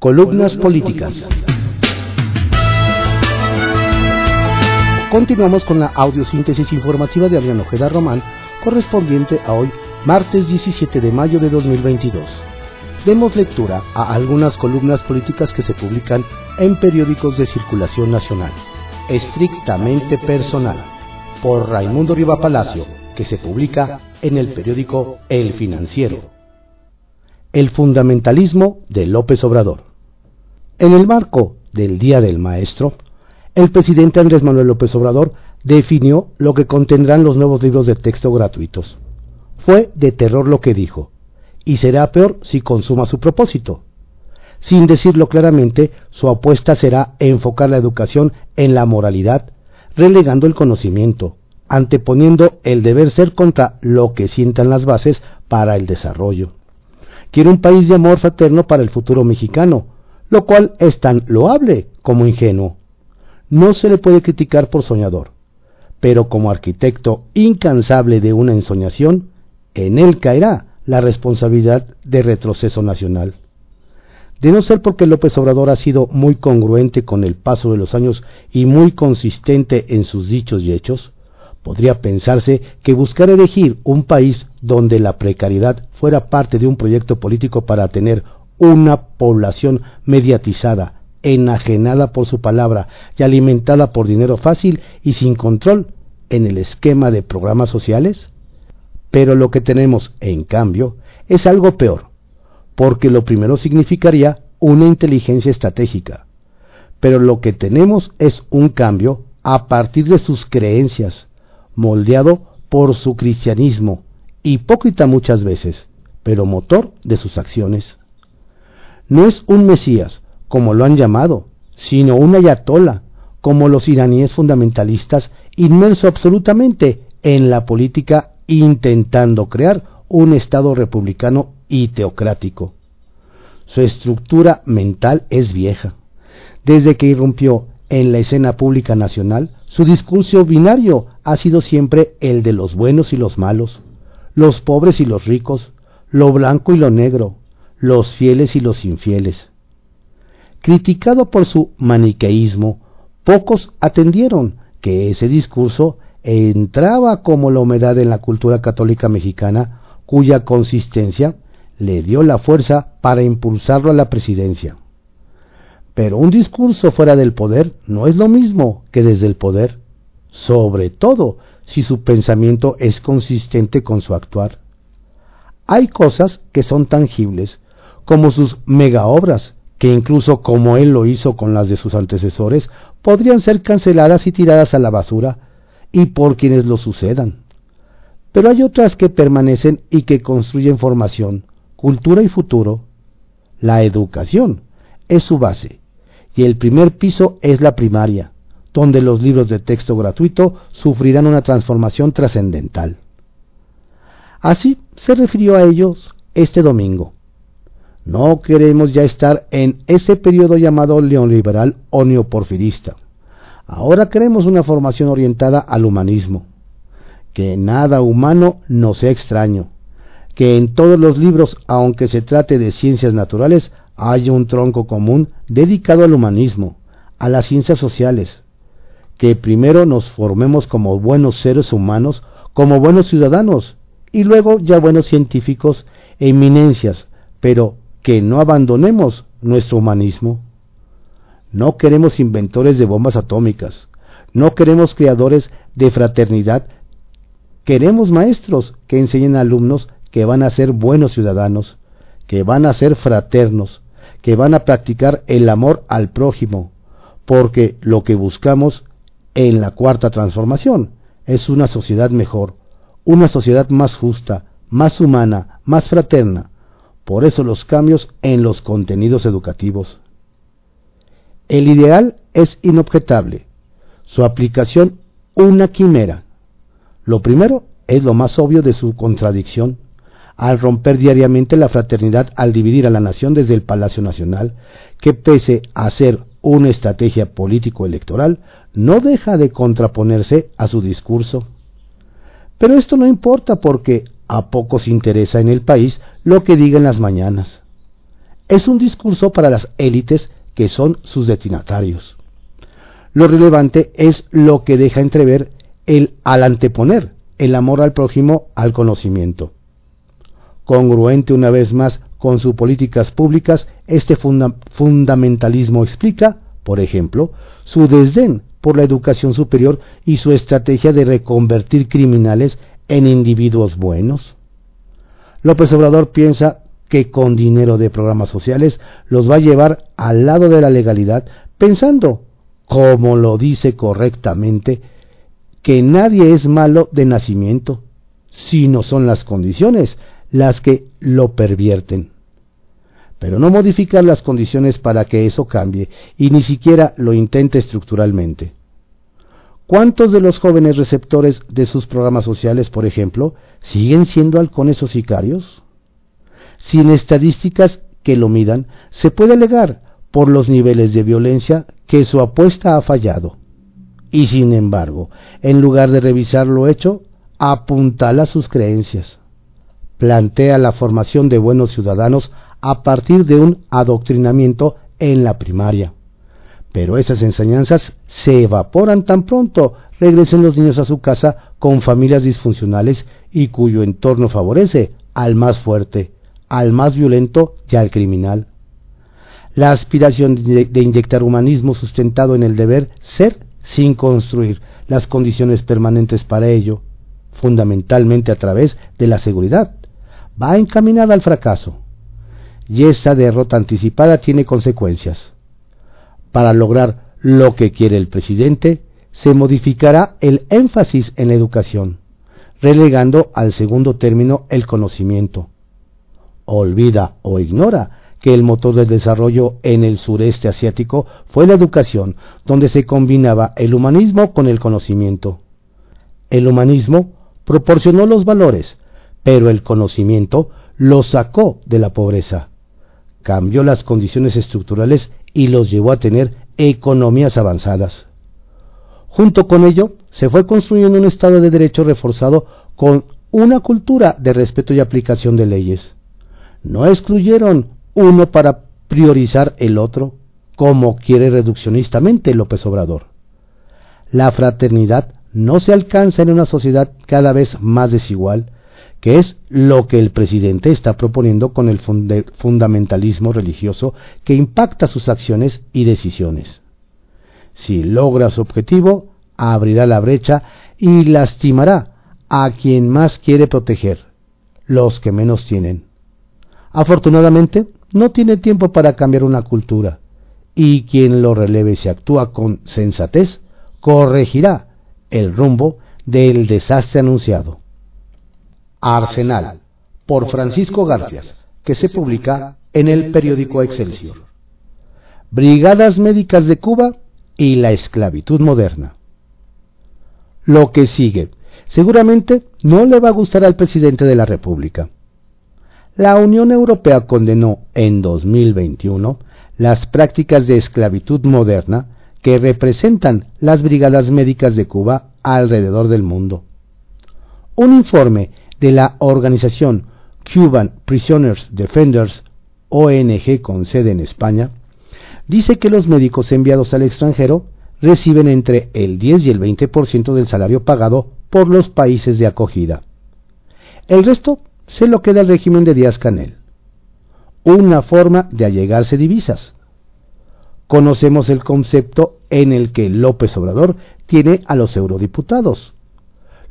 Columnas políticas. Continuamos con la audiosíntesis informativa de Adrián Ojeda Román, correspondiente a hoy, martes 17 de mayo de 2022. Demos lectura a algunas columnas políticas que se publican en periódicos de circulación nacional, estrictamente personal, por Raimundo Riva Palacio, que se publica en el periódico El Financiero. El fundamentalismo de López Obrador. En el marco del Día del Maestro, el presidente Andrés Manuel López Obrador definió lo que contendrán los nuevos libros de texto gratuitos. Fue de terror lo que dijo, y será peor si consuma su propósito. Sin decirlo claramente, su apuesta será enfocar la educación en la moralidad, relegando el conocimiento, anteponiendo el deber ser contra lo que sientan las bases para el desarrollo. Quiere un país de amor fraterno para el futuro mexicano, lo cual es tan loable como ingenuo. No se le puede criticar por soñador, pero como arquitecto incansable de una ensoñación, en él caerá la responsabilidad de retroceso nacional. De no ser porque López Obrador ha sido muy congruente con el paso de los años y muy consistente en sus dichos y hechos, podría pensarse que buscar elegir un país donde la precariedad fuera parte de un proyecto político para tener una población mediatizada, enajenada por su palabra y alimentada por dinero fácil y sin control en el esquema de programas sociales? Pero lo que tenemos, en cambio, es algo peor, porque lo primero significaría una inteligencia estratégica. Pero lo que tenemos es un cambio a partir de sus creencias, moldeado por su cristianismo, hipócrita muchas veces, pero motor de sus acciones. No es un Mesías, como lo han llamado, sino un ayatola, como los iraníes fundamentalistas, inmerso absolutamente en la política intentando crear un Estado republicano y teocrático. Su estructura mental es vieja. Desde que irrumpió en la escena pública nacional, su discurso binario ha sido siempre el de los buenos y los malos, los pobres y los ricos, lo blanco y lo negro, los fieles y los infieles. Criticado por su maniqueísmo, pocos atendieron que ese discurso entraba como la humedad en la cultura católica mexicana, cuya consistencia le dio la fuerza para impulsarlo a la presidencia. Pero un discurso fuera del poder no es lo mismo que desde el poder, sobre todo si su pensamiento es consistente con su actuar. Hay cosas que son tangibles, como sus mega obras, que incluso como él lo hizo con las de sus antecesores, podrían ser canceladas y tiradas a la basura, y por quienes lo sucedan. Pero hay otras que permanecen y que construyen formación, cultura y futuro. La educación es su base, y el primer piso es la primaria, donde los libros de texto gratuito sufrirán una transformación trascendental. Así se refirió a ellos este domingo. No queremos ya estar en ese periodo llamado neoliberal o neoporfirista. Ahora queremos una formación orientada al humanismo, que nada humano nos sea extraño, que en todos los libros, aunque se trate de ciencias naturales, haya un tronco común dedicado al humanismo, a las ciencias sociales, que primero nos formemos como buenos seres humanos, como buenos ciudadanos, y luego ya buenos científicos eminencias, pero que no abandonemos nuestro humanismo. No queremos inventores de bombas atómicas, no queremos creadores de fraternidad, queremos maestros que enseñen a alumnos que van a ser buenos ciudadanos, que van a ser fraternos, que van a practicar el amor al prójimo, porque lo que buscamos en la cuarta transformación es una sociedad mejor, una sociedad más justa, más humana, más fraterna. Por eso los cambios en los contenidos educativos. El ideal es inobjetable, su aplicación una quimera. Lo primero es lo más obvio de su contradicción, al romper diariamente la fraternidad al dividir a la nación desde el Palacio Nacional, que pese a ser una estrategia político-electoral, no deja de contraponerse a su discurso. Pero esto no importa porque a pocos interesa en el país lo que digan las mañanas. Es un discurso para las élites que son sus destinatarios. Lo relevante es lo que deja entrever el al anteponer el amor al prójimo al conocimiento. Congruente una vez más con sus políticas públicas, este fundamentalismo explica, por ejemplo, su desdén por la educación superior y su estrategia de reconvertir criminales en individuos buenos. López Obrador piensa que con dinero de programas sociales los va a llevar al lado de la legalidad, pensando, como lo dice correctamente, que nadie es malo de nacimiento, sino son las condiciones las que lo pervierten. Pero no modificar las condiciones para que eso cambie y ni siquiera lo intente estructuralmente. ¿Cuántos de los jóvenes receptores de sus programas sociales, por ejemplo, siguen siendo halcones o sicarios? Sin estadísticas que lo midan, se puede alegar, por los niveles de violencia, que su apuesta ha fallado. Y sin embargo, en lugar de revisar lo hecho, apuntala sus creencias. Plantea la formación de buenos ciudadanos a partir de un adoctrinamiento en la primaria. Pero esas enseñanzas se evaporan tan pronto regresen los niños a su casa con familias disfuncionales y cuyo entorno favorece al más fuerte, al más violento y al criminal. La aspiración de inyectar humanismo sustentado en el deber ser sin construir las condiciones permanentes para ello, fundamentalmente a través de la seguridad, va encaminada al fracaso. Y esa derrota anticipada tiene consecuencias. Para lograr lo que quiere el presidente, se modificará el énfasis en la educación, relegando al segundo término el conocimiento. Olvida o ignora que el motor del desarrollo en el sureste asiático fue la educación, donde se combinaba el humanismo con el conocimiento. El humanismo proporcionó los valores, pero el conocimiento los sacó de la pobreza, cambió las condiciones estructurales y los llevó a tener economías avanzadas. Junto con ello, se fue construyendo un Estado de Derecho reforzado con una cultura de respeto y aplicación de leyes. No excluyeron uno para priorizar el otro, como quiere reduccionistamente López Obrador. La fraternidad no se alcanza en una sociedad cada vez más desigual, que es lo que el presidente está proponiendo con el fundamentalismo religioso que impacta sus acciones y decisiones. Si logra su objetivo, abrirá la brecha y lastimará a quien más quiere proteger, los que menos tienen. Afortunadamente, no tiene tiempo para cambiar una cultura, y quien lo releve si actúa con sensatez, corregirá el rumbo del desastre anunciado. Arsenal, por Francisco Garfias, que se publica en el periódico Excelsior. Brigadas Médicas de Cuba y la esclavitud moderna. Lo que sigue seguramente no le va a gustar al presidente de la República la Unión Europea condenó en 2021 las prácticas de esclavitud moderna que representan las brigadas médicas de Cuba alrededor del mundo. Un informe de la organización Cuban Prisoners Defenders, ONG con sede en España, dice que los médicos enviados al extranjero reciben entre el 10 y el 20% del salario pagado por los países de acogida. El resto se lo queda el régimen de Díaz Canel. Una forma de allegarse divisas. Conocemos el concepto en el que López Obrador tiene a los eurodiputados.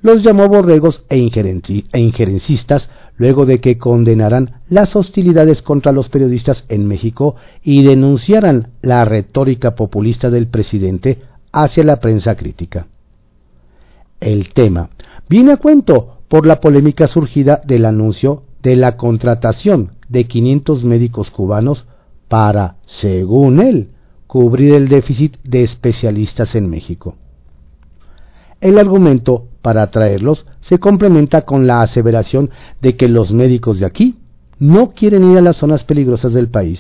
Los llamó borregos e, e injerencistas luego de que condenaran las hostilidades contra los periodistas en México y denunciaran la retórica populista del presidente hacia la prensa crítica. El tema viene a cuento por la polémica surgida del anuncio de la contratación de 500 médicos cubanos para, según él, cubrir el déficit de especialistas en México. El argumento para atraerlos se complementa con la aseveración de que los médicos de aquí no quieren ir a las zonas peligrosas del país.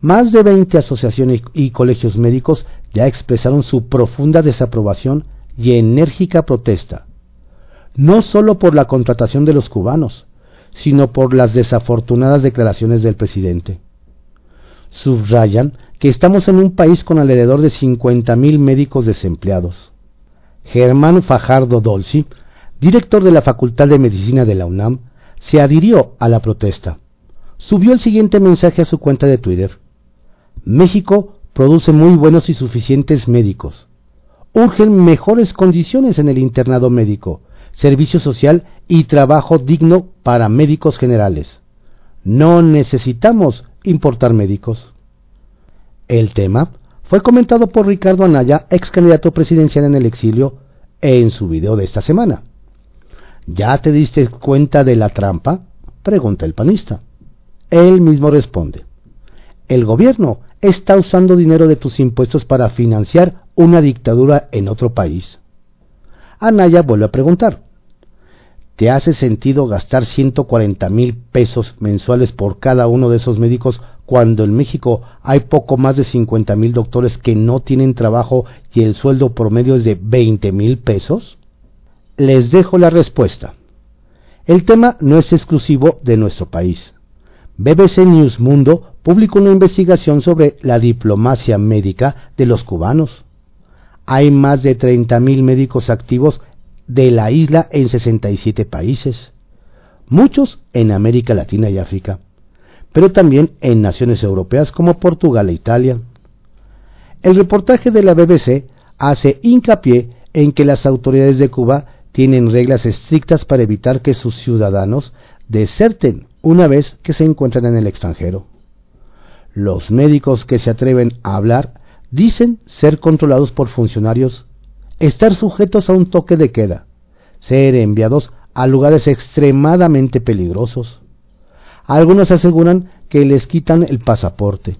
Más de 20 asociaciones y colegios médicos ya expresaron su profunda desaprobación y enérgica protesta no solo por la contratación de los cubanos, sino por las desafortunadas declaraciones del presidente. subrayan que estamos en un país con alrededor de 50.000 médicos desempleados. Germán Fajardo Dolci, director de la Facultad de Medicina de la UNAM, se adhirió a la protesta. Subió el siguiente mensaje a su cuenta de Twitter. México produce muy buenos y suficientes médicos. Urgen mejores condiciones en el internado médico, servicio social y trabajo digno para médicos generales. No necesitamos importar médicos. El tema fue comentado por Ricardo Anaya, ex candidato presidencial en el exilio, en su video de esta semana. ¿Ya te diste cuenta de la trampa? pregunta el panista. Él mismo responde. El gobierno está usando dinero de tus impuestos para financiar una dictadura en otro país. Anaya vuelve a preguntar. ¿Te hace sentido gastar 140 mil pesos mensuales por cada uno de esos médicos cuando en México hay poco más de 50 mil doctores que no tienen trabajo y el sueldo promedio es de 20 mil pesos? Les dejo la respuesta. El tema no es exclusivo de nuestro país. BBC News Mundo publicó una investigación sobre la diplomacia médica de los cubanos. Hay más de 30.000 médicos activos de la isla en 67 países, muchos en América Latina y África pero también en naciones europeas como Portugal e Italia. El reportaje de la BBC hace hincapié en que las autoridades de Cuba tienen reglas estrictas para evitar que sus ciudadanos deserten una vez que se encuentran en el extranjero. Los médicos que se atreven a hablar dicen ser controlados por funcionarios, estar sujetos a un toque de queda, ser enviados a lugares extremadamente peligrosos, algunos aseguran que les quitan el pasaporte.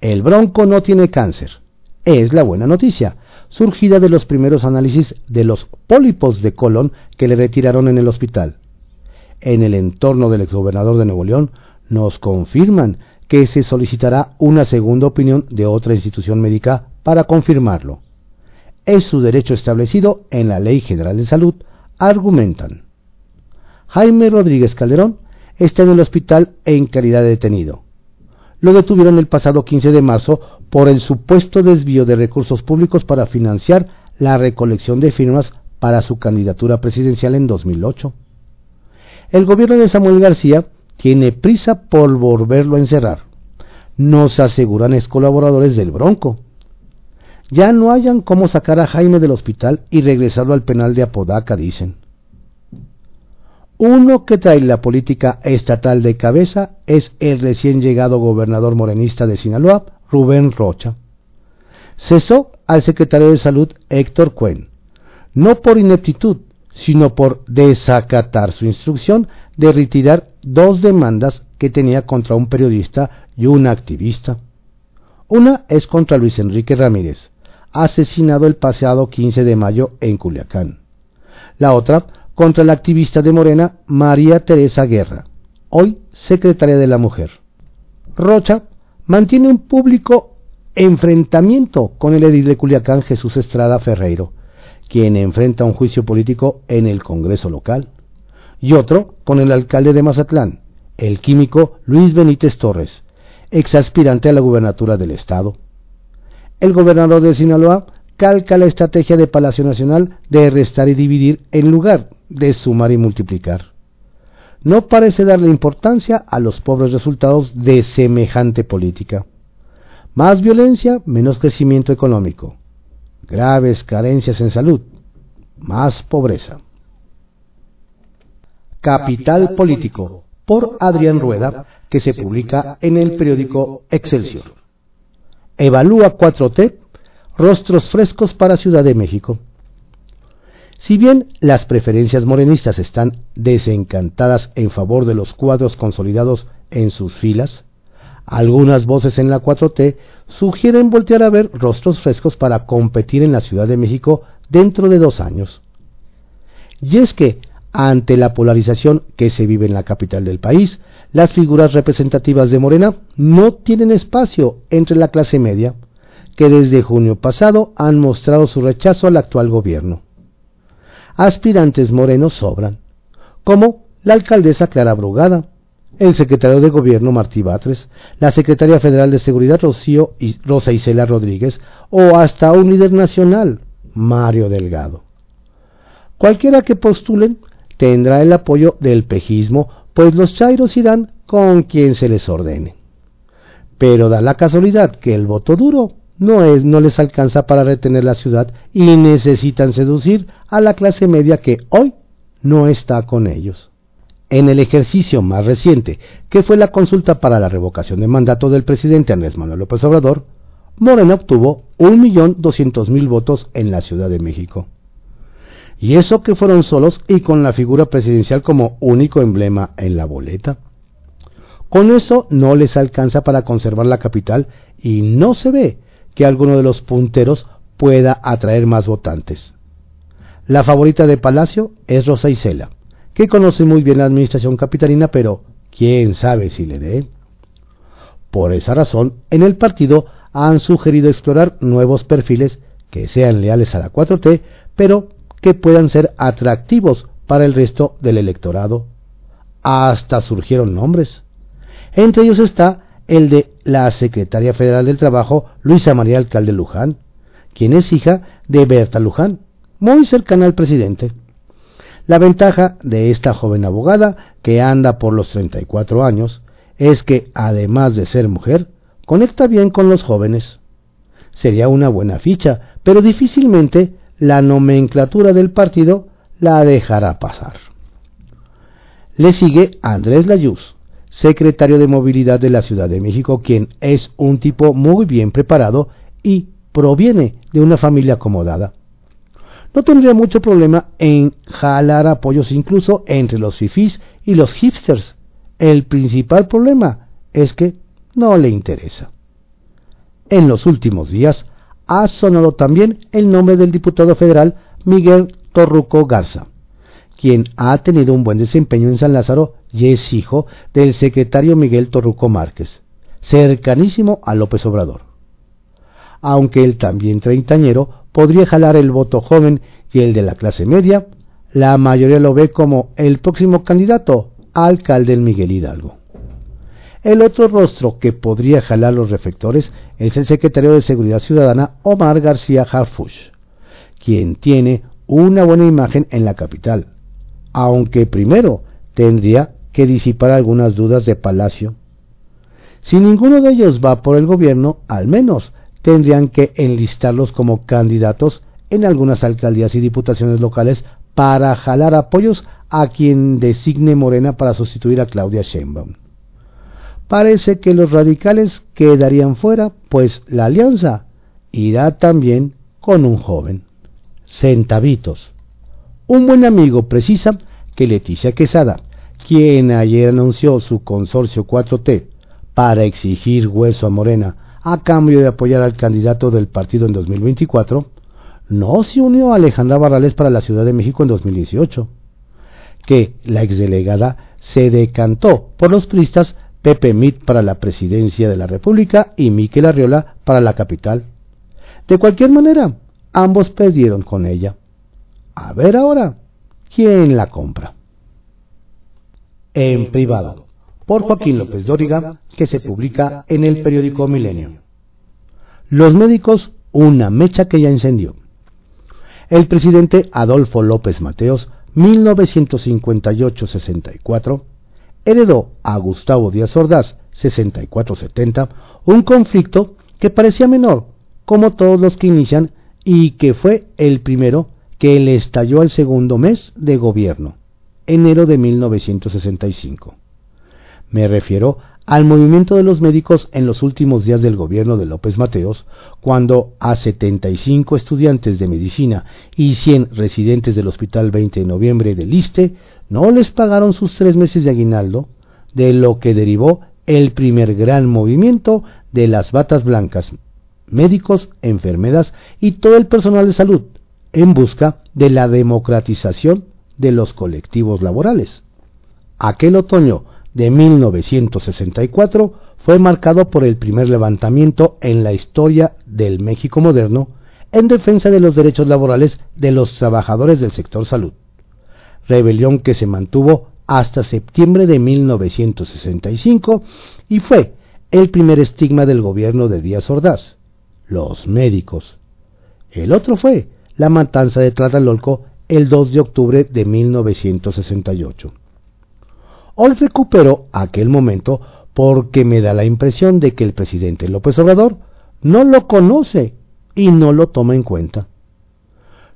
El bronco no tiene cáncer. Es la buena noticia, surgida de los primeros análisis de los pólipos de colon que le retiraron en el hospital. En el entorno del exgobernador de Nuevo León nos confirman que se solicitará una segunda opinión de otra institución médica para confirmarlo. Es su derecho establecido en la Ley General de Salud, argumentan. Jaime Rodríguez Calderón está en el hospital en calidad de detenido. Lo detuvieron el pasado 15 de marzo por el supuesto desvío de recursos públicos para financiar la recolección de firmas para su candidatura presidencial en 2008. El gobierno de Samuel García tiene prisa por volverlo a encerrar. Nos aseguran es colaboradores del Bronco. Ya no hayan cómo sacar a Jaime del hospital y regresarlo al penal de Apodaca, dicen. Uno que trae la política estatal de cabeza es el recién llegado gobernador morenista de Sinaloa, Rubén Rocha. Cesó al secretario de Salud Héctor Cuen, no por ineptitud, sino por desacatar su instrucción de retirar dos demandas que tenía contra un periodista y un activista. Una es contra Luis Enrique Ramírez, asesinado el pasado 15 de mayo en Culiacán. La otra contra la activista de Morena María Teresa Guerra, hoy secretaria de la Mujer. Rocha mantiene un público enfrentamiento con el edil de Culiacán Jesús Estrada Ferreiro, quien enfrenta un juicio político en el Congreso local, y otro con el alcalde de Mazatlán, el químico Luis Benítez Torres, ex aspirante a la gubernatura del estado. El gobernador de Sinaloa calca la estrategia de Palacio Nacional de restar y dividir en lugar de sumar y multiplicar. No parece darle importancia a los pobres resultados de semejante política. Más violencia, menos crecimiento económico. Graves carencias en salud, más pobreza. Capital Político, por Adrián Rueda, que se publica en el periódico Excelsior. Evalúa 4T, rostros frescos para Ciudad de México. Si bien las preferencias morenistas están desencantadas en favor de los cuadros consolidados en sus filas, algunas voces en la 4T sugieren voltear a ver rostros frescos para competir en la Ciudad de México dentro de dos años. Y es que, ante la polarización que se vive en la capital del país, las figuras representativas de Morena no tienen espacio entre la clase media, que desde junio pasado han mostrado su rechazo al actual gobierno aspirantes morenos sobran, como la alcaldesa Clara Brugada, el secretario de Gobierno Martí Batres, la secretaria federal de Seguridad Rocío y Rosa Isela Rodríguez o hasta un líder nacional, Mario Delgado. Cualquiera que postulen tendrá el apoyo del pejismo, pues los chairos irán con quien se les ordene. Pero da la casualidad que el voto duro no, es, no les alcanza para retener la ciudad y necesitan seducir a la clase media que hoy no está con ellos. En el ejercicio más reciente, que fue la consulta para la revocación de mandato del presidente Andrés Manuel López Obrador, Morena obtuvo 1.200.000 votos en la Ciudad de México. Y eso que fueron solos y con la figura presidencial como único emblema en la boleta. Con eso no les alcanza para conservar la capital y no se ve que alguno de los punteros pueda atraer más votantes. La favorita de Palacio es Rosa Isela, que conoce muy bien la administración capitalina, pero quién sabe si le dé. Por esa razón, en el partido han sugerido explorar nuevos perfiles que sean leales a la 4T, pero que puedan ser atractivos para el resto del electorado. Hasta surgieron nombres. Entre ellos está el de la secretaria federal del Trabajo, Luisa María Alcalde Luján, quien es hija de Berta Luján, muy cercana al presidente. La ventaja de esta joven abogada, que anda por los 34 años, es que, además de ser mujer, conecta bien con los jóvenes. Sería una buena ficha, pero difícilmente la nomenclatura del partido la dejará pasar. Le sigue Andrés Layuz, secretario de Movilidad de la Ciudad de México, quien es un tipo muy bien preparado y proviene de una familia acomodada. No tendría mucho problema en jalar apoyos incluso entre los fifís y los hipsters. El principal problema es que no le interesa. En los últimos días ha sonado también el nombre del diputado federal Miguel Torruco Garza, quien ha tenido un buen desempeño en San Lázaro y es hijo del secretario Miguel Torruco Márquez, cercanísimo a López Obrador. Aunque el también treintañero podría jalar el voto joven y el de la clase media, la mayoría lo ve como el próximo candidato a alcalde del Miguel Hidalgo. El otro rostro que podría jalar los reflectores es el secretario de Seguridad Ciudadana Omar García Harfush, quien tiene una buena imagen en la capital, aunque primero tendría que disipar algunas dudas de Palacio. Si ninguno de ellos va por el gobierno, al menos tendrían que enlistarlos como candidatos en algunas alcaldías y diputaciones locales para jalar apoyos a quien designe Morena para sustituir a Claudia Sheinbaum. Parece que los radicales quedarían fuera, pues la alianza irá también con un joven. Centavitos. Un buen amigo precisa que Leticia Quesada quien ayer anunció su consorcio 4T para exigir hueso a Morena a cambio de apoyar al candidato del partido en 2024, no se unió a Alejandra Barrales para la Ciudad de México en 2018, que la exdelegada se decantó por los pristas Pepe Mit para la presidencia de la República y Miquel Arriola para la capital. De cualquier manera, ambos perdieron con ella. A ver ahora, ¿quién la compra? en privado, por Joaquín López Dóriga, que se publica en el periódico Milenio. Los médicos, una mecha que ya encendió. El presidente Adolfo López Mateos, 1958-64, heredó a Gustavo Díaz Ordaz, 64-70, un conflicto que parecía menor, como todos los que inician, y que fue el primero que le estalló al segundo mes de gobierno enero de 1965. Me refiero al movimiento de los médicos en los últimos días del gobierno de López Mateos, cuando a 75 estudiantes de medicina y 100 residentes del Hospital 20 de Noviembre del ISTE no les pagaron sus tres meses de aguinaldo, de lo que derivó el primer gran movimiento de las batas blancas, médicos, enfermeras y todo el personal de salud, en busca de la democratización de los colectivos laborales. Aquel otoño de 1964 fue marcado por el primer levantamiento en la historia del México moderno en defensa de los derechos laborales de los trabajadores del sector salud, rebelión que se mantuvo hasta septiembre de 1965 y fue el primer estigma del gobierno de Díaz Ordaz, los médicos. El otro fue la matanza de Tlatelolco el 2 de octubre de 1968. Hoy recupero aquel momento porque me da la impresión de que el presidente López Obrador no lo conoce y no lo toma en cuenta.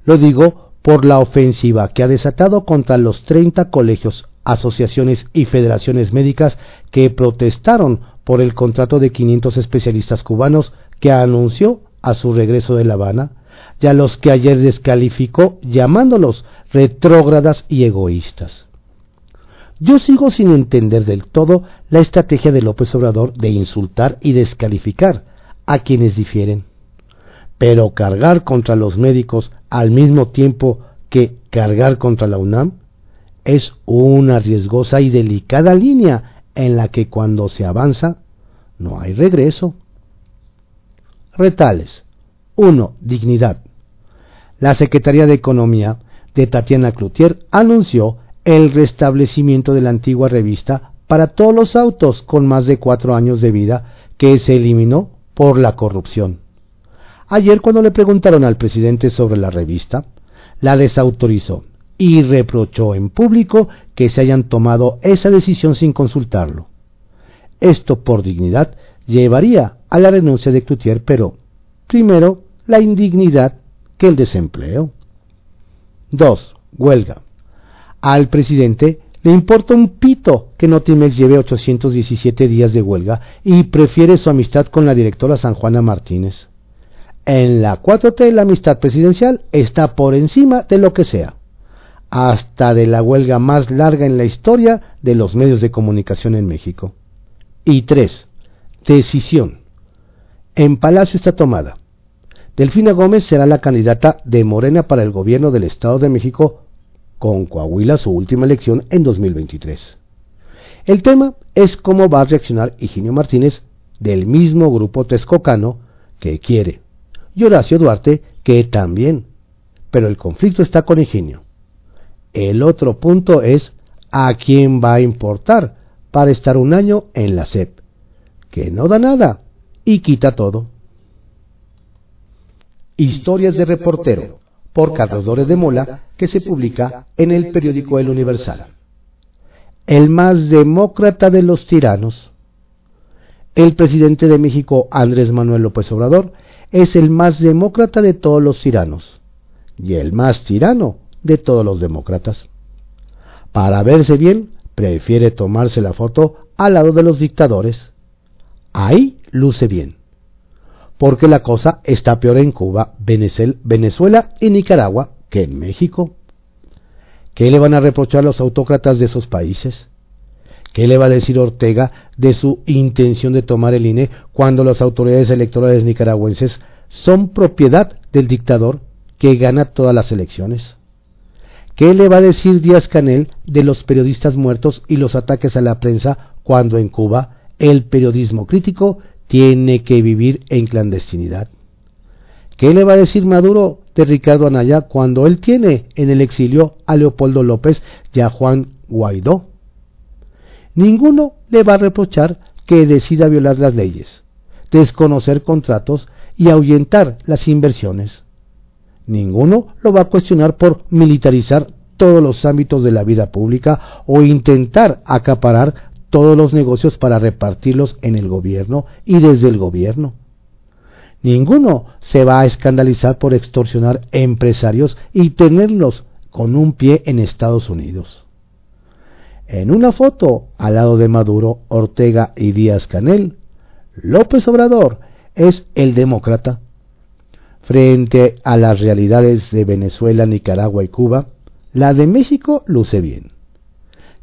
Lo digo por la ofensiva que ha desatado contra los 30 colegios, asociaciones y federaciones médicas que protestaron por el contrato de 500 especialistas cubanos que anunció a su regreso de La Habana y a los que ayer descalificó llamándolos retrógradas y egoístas. Yo sigo sin entender del todo la estrategia de López Obrador de insultar y descalificar a quienes difieren. Pero cargar contra los médicos al mismo tiempo que cargar contra la UNAM es una riesgosa y delicada línea en la que cuando se avanza no hay regreso. Retales. 1. Dignidad. La Secretaría de Economía de Tatiana Cloutier anunció el restablecimiento de la antigua revista para todos los autos con más de cuatro años de vida que se eliminó por la corrupción. Ayer cuando le preguntaron al presidente sobre la revista, la desautorizó y reprochó en público que se hayan tomado esa decisión sin consultarlo. Esto por dignidad llevaría a la renuncia de Cloutier, pero primero la indignidad que el desempleo. 2. Huelga. Al presidente le importa un pito que Notimex lleve 817 días de huelga y prefiere su amistad con la directora San Juana Martínez. En la 4T la amistad presidencial está por encima de lo que sea, hasta de la huelga más larga en la historia de los medios de comunicación en México. Y 3. Decisión. En Palacio está tomada. Delfina Gómez será la candidata de Morena para el gobierno del Estado de México con Coahuila su última elección en 2023. El tema es cómo va a reaccionar Higinio Martínez del mismo grupo texcocano que quiere, y Horacio Duarte que también, pero el conflicto está con Higinio. El otro punto es a quién va a importar para estar un año en la SEP, que no da nada y quita todo. Historias de reportero por Carlos Dores de Mola, que se publica en el periódico El Universal. El más demócrata de los tiranos. El presidente de México, Andrés Manuel López Obrador, es el más demócrata de todos los tiranos y el más tirano de todos los demócratas. Para verse bien, prefiere tomarse la foto al lado de los dictadores. Ahí luce bien porque la cosa está peor en Cuba, Venezuela y Nicaragua que en México. ¿Qué le van a reprochar los autócratas de esos países? ¿Qué le va a decir Ortega de su intención de tomar el INE cuando las autoridades electorales nicaragüenses son propiedad del dictador que gana todas las elecciones? ¿Qué le va a decir Díaz Canel de los periodistas muertos y los ataques a la prensa cuando en Cuba el periodismo crítico tiene que vivir en clandestinidad. ¿Qué le va a decir Maduro de Ricardo Anaya cuando él tiene en el exilio a Leopoldo López y a Juan Guaidó? Ninguno le va a reprochar que decida violar las leyes, desconocer contratos y ahuyentar las inversiones. Ninguno lo va a cuestionar por militarizar todos los ámbitos de la vida pública o intentar acaparar todos los negocios para repartirlos en el gobierno y desde el gobierno. Ninguno se va a escandalizar por extorsionar empresarios y tenerlos con un pie en Estados Unidos. En una foto al lado de Maduro, Ortega y Díaz Canel, López Obrador es el demócrata. Frente a las realidades de Venezuela, Nicaragua y Cuba, la de México luce bien.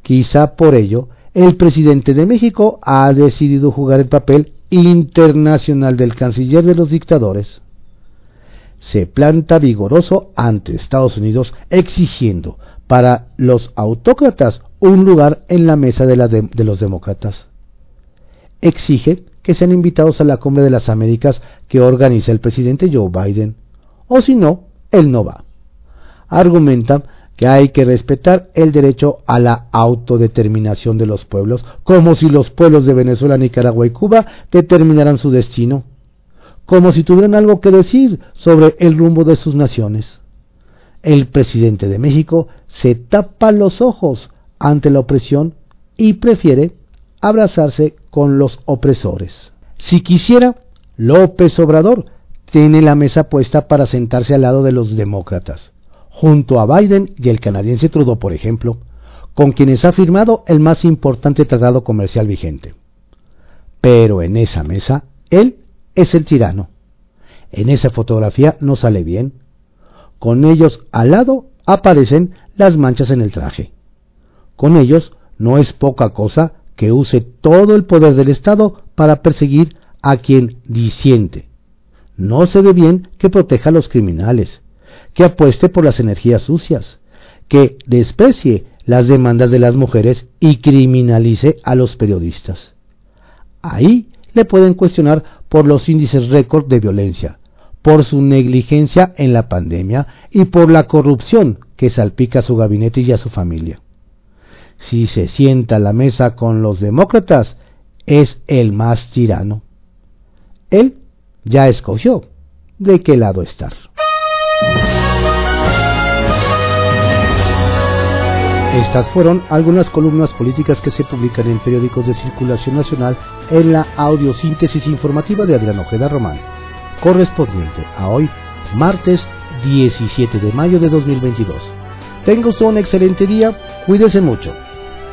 Quizá por ello el presidente de México ha decidido jugar el papel internacional del canciller de los dictadores. Se planta vigoroso ante Estados Unidos exigiendo para los autócratas un lugar en la mesa de, los demócratas. Exige que sean invitados a la Cumbre de las Américas que organiza el presidente Joe Biden, o si no, él no va. Argumenta que hay que respetar el derecho a la autodeterminación de los pueblos, como si los pueblos de Venezuela, Nicaragua y Cuba determinaran su destino, como si tuvieran algo que decir sobre el rumbo de sus naciones. El presidente de México se tapa los ojos ante la opresión y prefiere abrazarse con los opresores. Si quisiera, López Obrador tiene la mesa puesta para sentarse al lado de los demócratas junto a Biden y el canadiense Trudeau, por ejemplo, con quienes ha firmado el más importante tratado comercial vigente. Pero en esa mesa, él es el tirano. En esa fotografía no sale bien. Con ellos al lado aparecen las manchas en el traje. Con ellos no es poca cosa que use todo el poder del Estado para perseguir a quien disiente. No se ve bien que proteja a los criminales, que apueste por las energías sucias, que desprecie las demandas de las mujeres y criminalice a los periodistas. Ahí le pueden cuestionar por los índices récord de violencia, por su negligencia en la pandemia y por la corrupción que salpica a su gabinete y a su familia. Si se sienta a la mesa con los demócratas, es el más tirano. Él ya escogió de qué lado estar. Estas fueron algunas columnas políticas que se publican en periódicos de circulación nacional en la audiosíntesis informativa de Adrián Ojeda Román, correspondiente a hoy, martes 17 de mayo de 2022. Tengo un excelente día, cuídese mucho.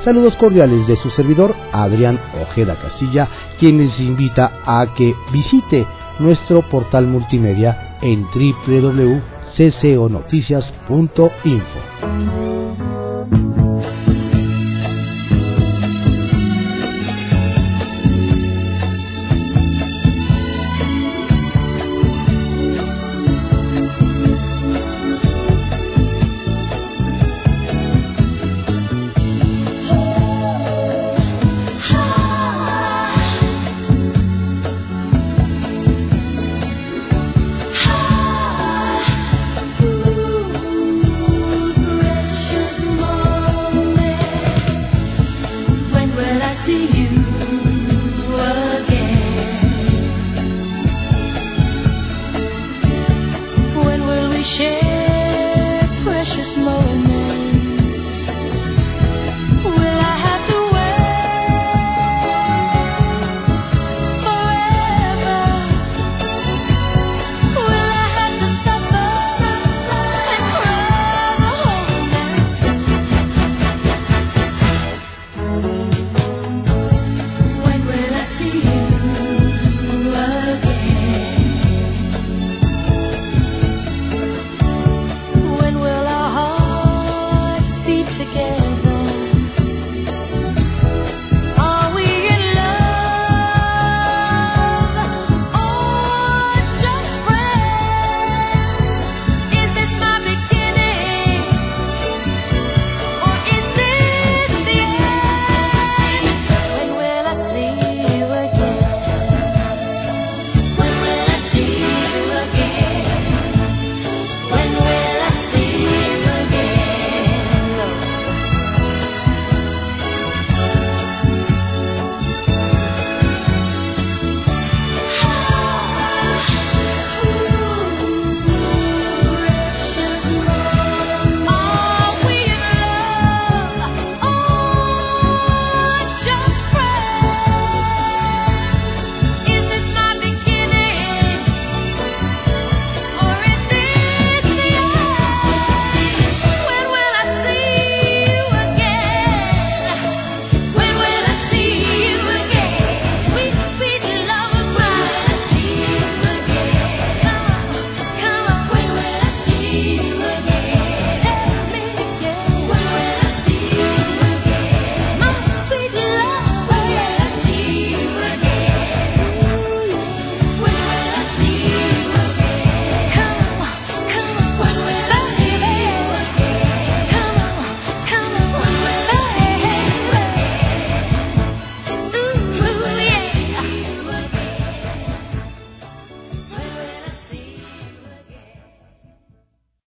Saludos cordiales de su servidor Adrián Ojeda Castilla, quien les invita a que visite nuestro portal multimedia en www.cconoticias.info. Thank you.